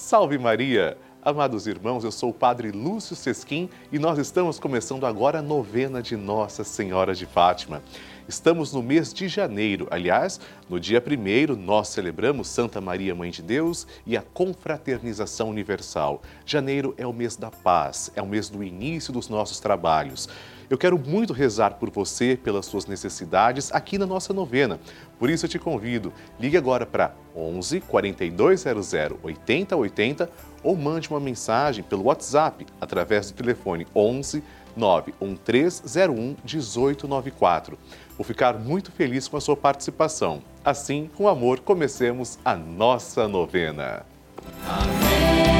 Salve Maria! Amados irmãos, eu sou o Padre Lúcio Sesquim e nós estamos começando agora a novena de Nossa Senhora de Fátima. Estamos no mês de janeiro. Aliás, no dia 1 nós celebramos Santa Maria, Mãe de Deus e a confraternização universal. Janeiro é o mês da paz, é o mês do início dos nossos trabalhos. Eu quero muito rezar por você, pelas suas necessidades aqui na nossa novena. Por isso eu te convido, ligue agora para 11 4200 8080 ou mande uma mensagem pelo WhatsApp através do telefone 11 91301 1894. Vou ficar muito feliz com a sua participação. Assim, com amor, comecemos a nossa novena. Amém,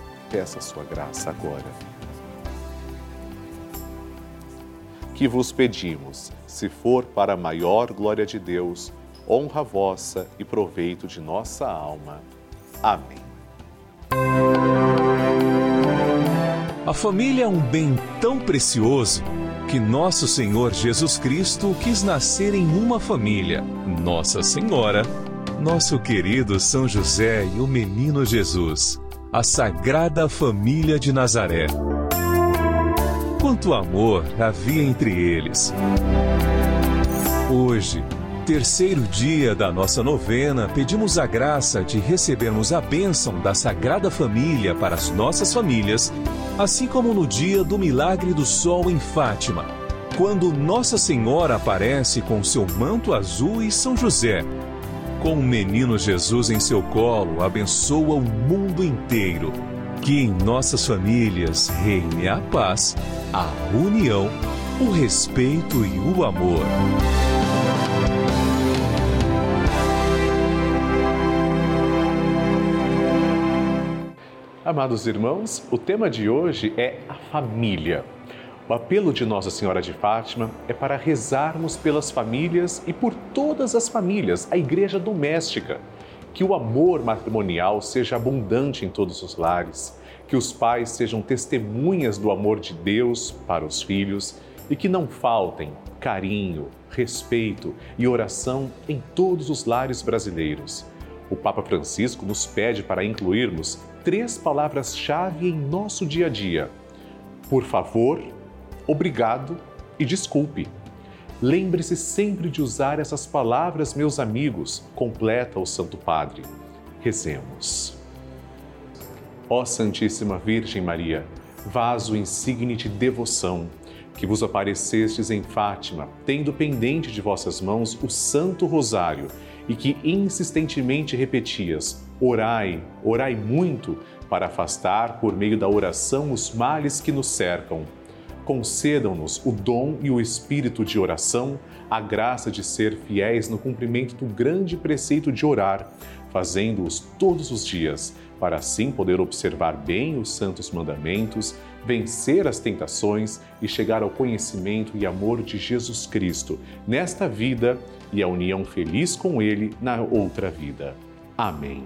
peça a sua graça agora. Que vos pedimos, se for para a maior glória de Deus, honra vossa e proveito de nossa alma. Amém. A família é um bem tão precioso que nosso Senhor Jesus Cristo quis nascer em uma família, Nossa Senhora, nosso querido São José e o menino Jesus a Sagrada Família de Nazaré. Quanto amor havia entre eles! Hoje, terceiro dia da nossa novena, pedimos a graça de recebermos a bênção da Sagrada Família para as nossas famílias, assim como no dia do milagre do sol em Fátima, quando Nossa Senhora aparece com seu manto azul e São José. Com o menino Jesus em seu colo, abençoa o mundo inteiro. Que em nossas famílias reine a paz, a união, o respeito e o amor. Amados irmãos, o tema de hoje é a família. O apelo de Nossa Senhora de Fátima é para rezarmos pelas famílias e por todas as famílias, a igreja doméstica. Que o amor matrimonial seja abundante em todos os lares, que os pais sejam testemunhas do amor de Deus para os filhos e que não faltem carinho, respeito e oração em todos os lares brasileiros. O Papa Francisco nos pede para incluirmos três palavras-chave em nosso dia a dia: por favor, obrigado e desculpe. Lembre-se sempre de usar essas palavras, meus amigos, completa o Santo Padre. Rezemos. Ó Santíssima Virgem Maria, vaso insigne de devoção, que vos aparecestes em Fátima, tendo pendente de vossas mãos o Santo Rosário, e que insistentemente repetias: Orai, orai muito, para afastar por meio da oração os males que nos cercam concedam-nos o dom e o espírito de oração, a graça de ser fiéis no cumprimento do grande preceito de orar, fazendo-os todos os dias, para assim poder observar bem os santos mandamentos, vencer as tentações e chegar ao conhecimento e amor de Jesus Cristo nesta vida e a união feliz com Ele na outra vida. Amém.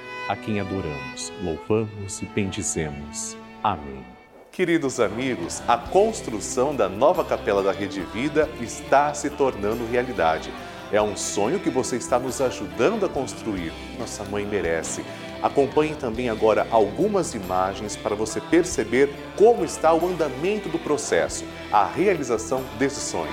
a quem adoramos, louvamos e bendizemos. Amém. Queridos amigos, a construção da nova capela da Rede Vida está se tornando realidade. É um sonho que você está nos ajudando a construir. Nossa mãe merece. Acompanhe também agora algumas imagens para você perceber como está o andamento do processo, a realização desse sonho.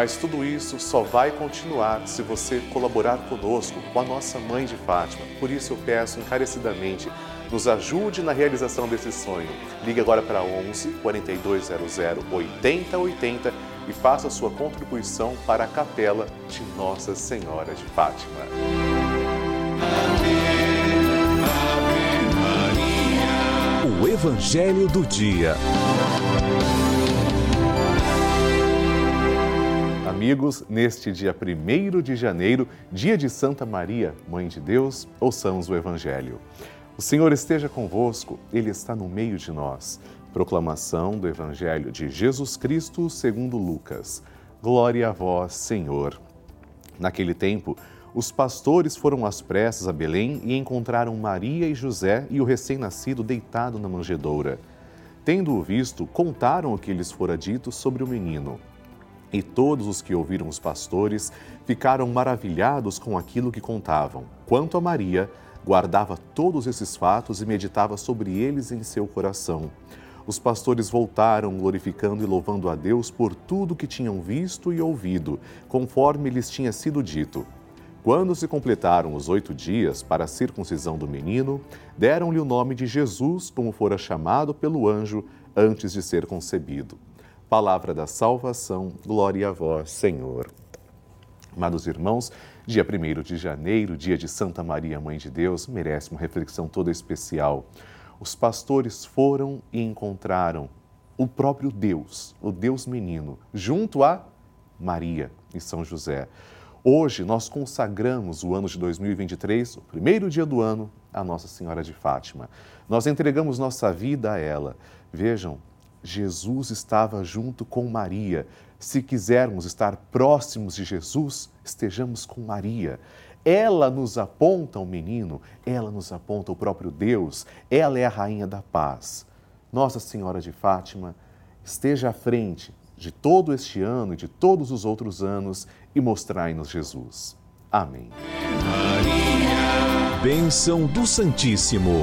Mas tudo isso só vai continuar se você colaborar conosco, com a nossa Mãe de Fátima. Por isso eu peço encarecidamente, nos ajude na realização desse sonho. Ligue agora para 11 4200 8080 e faça sua contribuição para a capela de Nossa Senhora de Fátima. O Evangelho do Dia. Amigos, neste dia 1 de janeiro, dia de Santa Maria, Mãe de Deus, ouçamos o Evangelho. O Senhor esteja convosco, Ele está no meio de nós. Proclamação do Evangelho de Jesus Cristo segundo Lucas. Glória a vós, Senhor. Naquele tempo, os pastores foram às pressas a Belém e encontraram Maria e José e o recém-nascido deitado na manjedoura. Tendo-o visto, contaram o que lhes fora dito sobre o menino. E todos os que ouviram os pastores ficaram maravilhados com aquilo que contavam. Quanto a Maria, guardava todos esses fatos e meditava sobre eles em seu coração. Os pastores voltaram, glorificando e louvando a Deus por tudo que tinham visto e ouvido, conforme lhes tinha sido dito. Quando se completaram os oito dias para a circuncisão do menino, deram-lhe o nome de Jesus, como fora chamado pelo anjo antes de ser concebido. Palavra da salvação, glória a vós, Senhor. Amados irmãos, dia 1 de janeiro, dia de Santa Maria, Mãe de Deus, merece uma reflexão toda especial. Os pastores foram e encontraram o próprio Deus, o Deus menino, junto a Maria e São José. Hoje nós consagramos o ano de 2023, o primeiro dia do ano, a Nossa Senhora de Fátima. Nós entregamos nossa vida a ela. Vejam, Jesus estava junto com Maria. Se quisermos estar próximos de Jesus, estejamos com Maria. Ela nos aponta o menino, ela nos aponta o próprio Deus, ela é a rainha da paz. Nossa Senhora de Fátima esteja à frente de todo este ano e de todos os outros anos e mostrai-nos Jesus. Amém. Maria. Bênção do Santíssimo.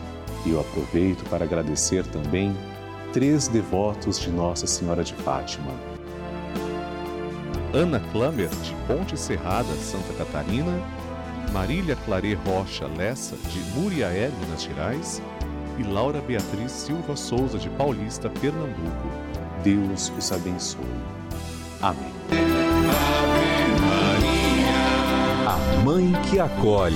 e eu aproveito para agradecer também três devotos de Nossa Senhora de Fátima. Ana Klammer, de Ponte Serrada, Santa Catarina, Marília Clare Rocha Lessa, de Muriaé, Minas Gerais, e Laura Beatriz Silva Souza, de Paulista, Pernambuco. Deus os abençoe. Amém. Ave Maria, a Mãe que acolhe.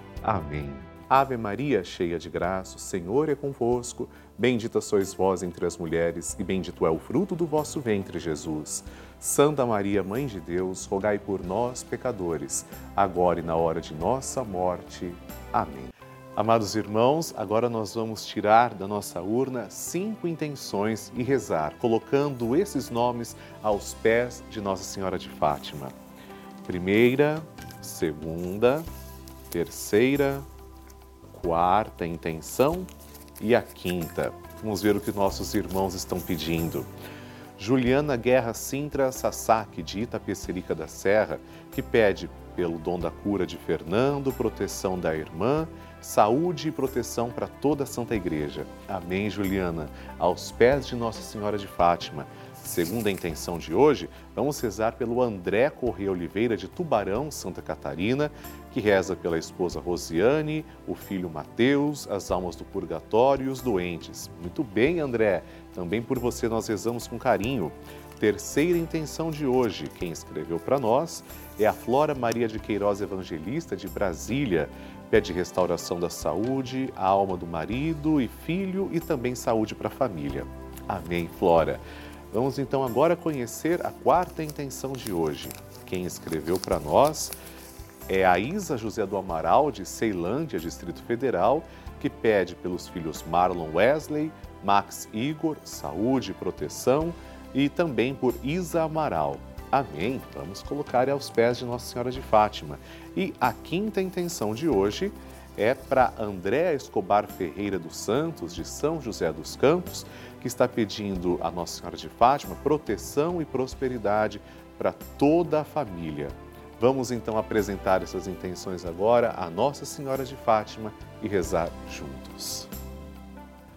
Amém. Ave Maria, cheia de graça, o Senhor é convosco. Bendita sois vós entre as mulheres, e bendito é o fruto do vosso ventre, Jesus. Santa Maria, Mãe de Deus, rogai por nós, pecadores, agora e na hora de nossa morte. Amém. Amados irmãos, agora nós vamos tirar da nossa urna cinco intenções e rezar, colocando esses nomes aos pés de Nossa Senhora de Fátima. Primeira, segunda, terceira, quarta intenção e a quinta. Vamos ver o que nossos irmãos estão pedindo. Juliana Guerra Sintra Sasaki, de Itapecerica da Serra, que pede pelo dom da cura de Fernando, proteção da irmã, saúde e proteção para toda a Santa Igreja. Amém, Juliana. Aos pés de Nossa Senhora de Fátima. Segundo a intenção de hoje, vamos rezar pelo André Corrêa Oliveira de Tubarão, Santa Catarina, que reza pela esposa Rosiane, o filho Mateus, as almas do purgatório e os doentes. Muito bem, André. Também por você nós rezamos com carinho. Terceira intenção de hoje, quem escreveu para nós é a Flora Maria de Queiroz Evangelista de Brasília. Pede restauração da saúde, a alma do marido e filho e também saúde para a família. Amém, Flora. Vamos então agora conhecer a quarta intenção de hoje. Quem escreveu para nós é a Isa José do Amaral, de Ceilândia, Distrito Federal, que pede pelos filhos Marlon Wesley, Max Igor, saúde e proteção, e também por Isa Amaral. Amém. Vamos colocar aos pés de Nossa Senhora de Fátima. E a quinta intenção de hoje é para André Escobar Ferreira dos Santos, de São José dos Campos, que está pedindo a Nossa Senhora de Fátima proteção e prosperidade para toda a família. Vamos então apresentar essas intenções agora à Nossa Senhora de Fátima e rezar juntos.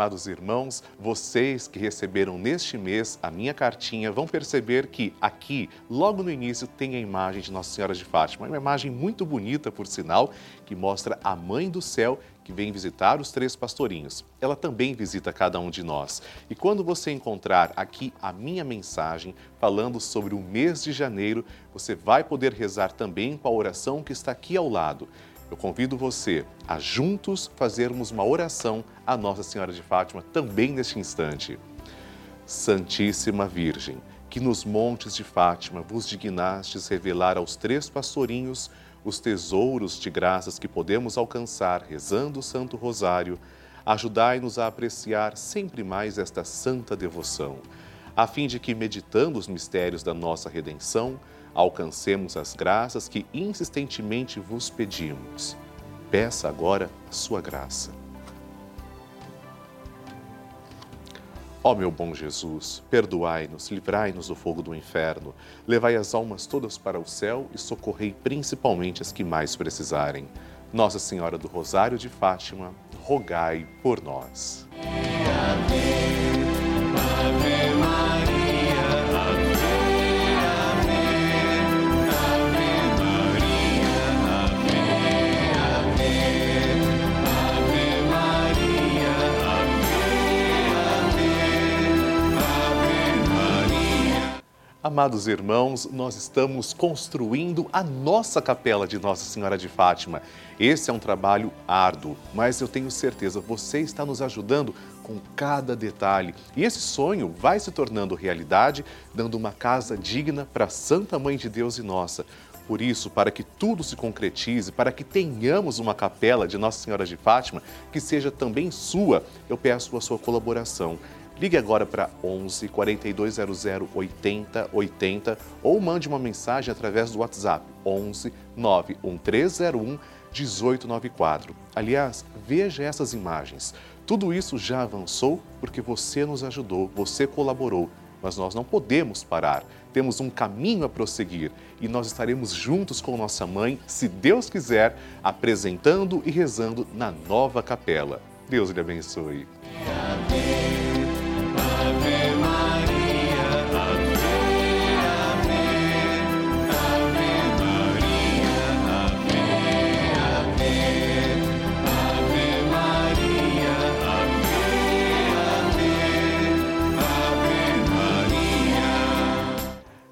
Amados irmãos, vocês que receberam neste mês a minha cartinha vão perceber que aqui, logo no início, tem a imagem de Nossa Senhora de Fátima. Uma imagem muito bonita, por sinal, que mostra a Mãe do Céu que vem visitar os três pastorinhos. Ela também visita cada um de nós. E quando você encontrar aqui a minha mensagem falando sobre o mês de janeiro, você vai poder rezar também com a oração que está aqui ao lado eu convido você a juntos fazermos uma oração à Nossa Senhora de Fátima também neste instante. Santíssima Virgem, que nos montes de Fátima vos dignastes revelar aos três pastorinhos os tesouros de graças que podemos alcançar rezando o Santo Rosário, ajudai-nos a apreciar sempre mais esta santa devoção, a fim de que, meditando os mistérios da nossa redenção, alcancemos as graças que insistentemente vos pedimos. Peça agora a sua graça. Ó meu bom Jesus, perdoai-nos, livrai-nos do fogo do inferno, levai as almas todas para o céu e socorrei principalmente as que mais precisarem. Nossa Senhora do Rosário de Fátima, rogai por nós. Amém. Amados irmãos, nós estamos construindo a nossa capela de Nossa Senhora de Fátima. Esse é um trabalho árduo, mas eu tenho certeza você está nos ajudando com cada detalhe. E esse sonho vai se tornando realidade, dando uma casa digna para Santa Mãe de Deus e nossa. Por isso, para que tudo se concretize, para que tenhamos uma capela de Nossa Senhora de Fátima que seja também sua, eu peço a sua colaboração. Ligue agora para 11 4200 80 80 ou mande uma mensagem através do WhatsApp 11 91301 1894. Aliás, veja essas imagens. Tudo isso já avançou porque você nos ajudou, você colaborou, mas nós não podemos parar. Temos um caminho a prosseguir e nós estaremos juntos com nossa mãe, se Deus quiser, apresentando e rezando na nova capela. Deus lhe abençoe. Amém.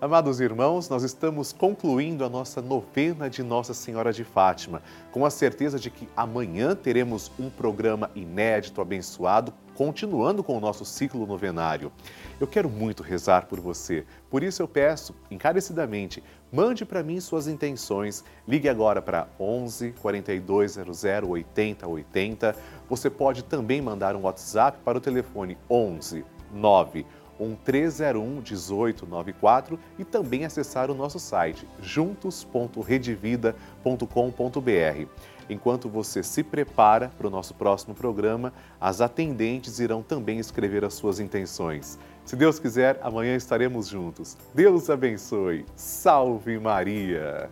Amados irmãos, nós estamos concluindo a nossa novena de Nossa Senhora de Fátima, com a certeza de que amanhã teremos um programa inédito, abençoado, continuando com o nosso ciclo novenário. Eu quero muito rezar por você, por isso eu peço encarecidamente, mande para mim suas intenções. Ligue agora para 11 4200 80 80. Você pode também mandar um WhatsApp para o telefone 11 9 1301 1894 e também acessar o nosso site juntos.redivida.com.br. Enquanto você se prepara para o nosso próximo programa, as atendentes irão também escrever as suas intenções. Se Deus quiser, amanhã estaremos juntos. Deus abençoe. Salve Maria!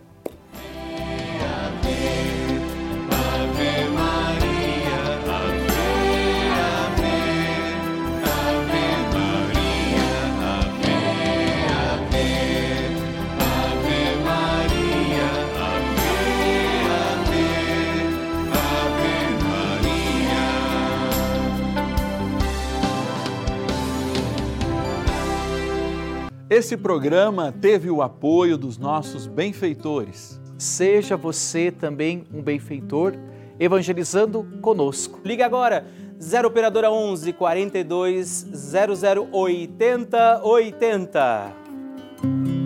Esse programa teve o apoio dos nossos benfeitores. Seja você também um benfeitor, evangelizando conosco. Ligue agora, 0 Operadora 11 42 00 80 80.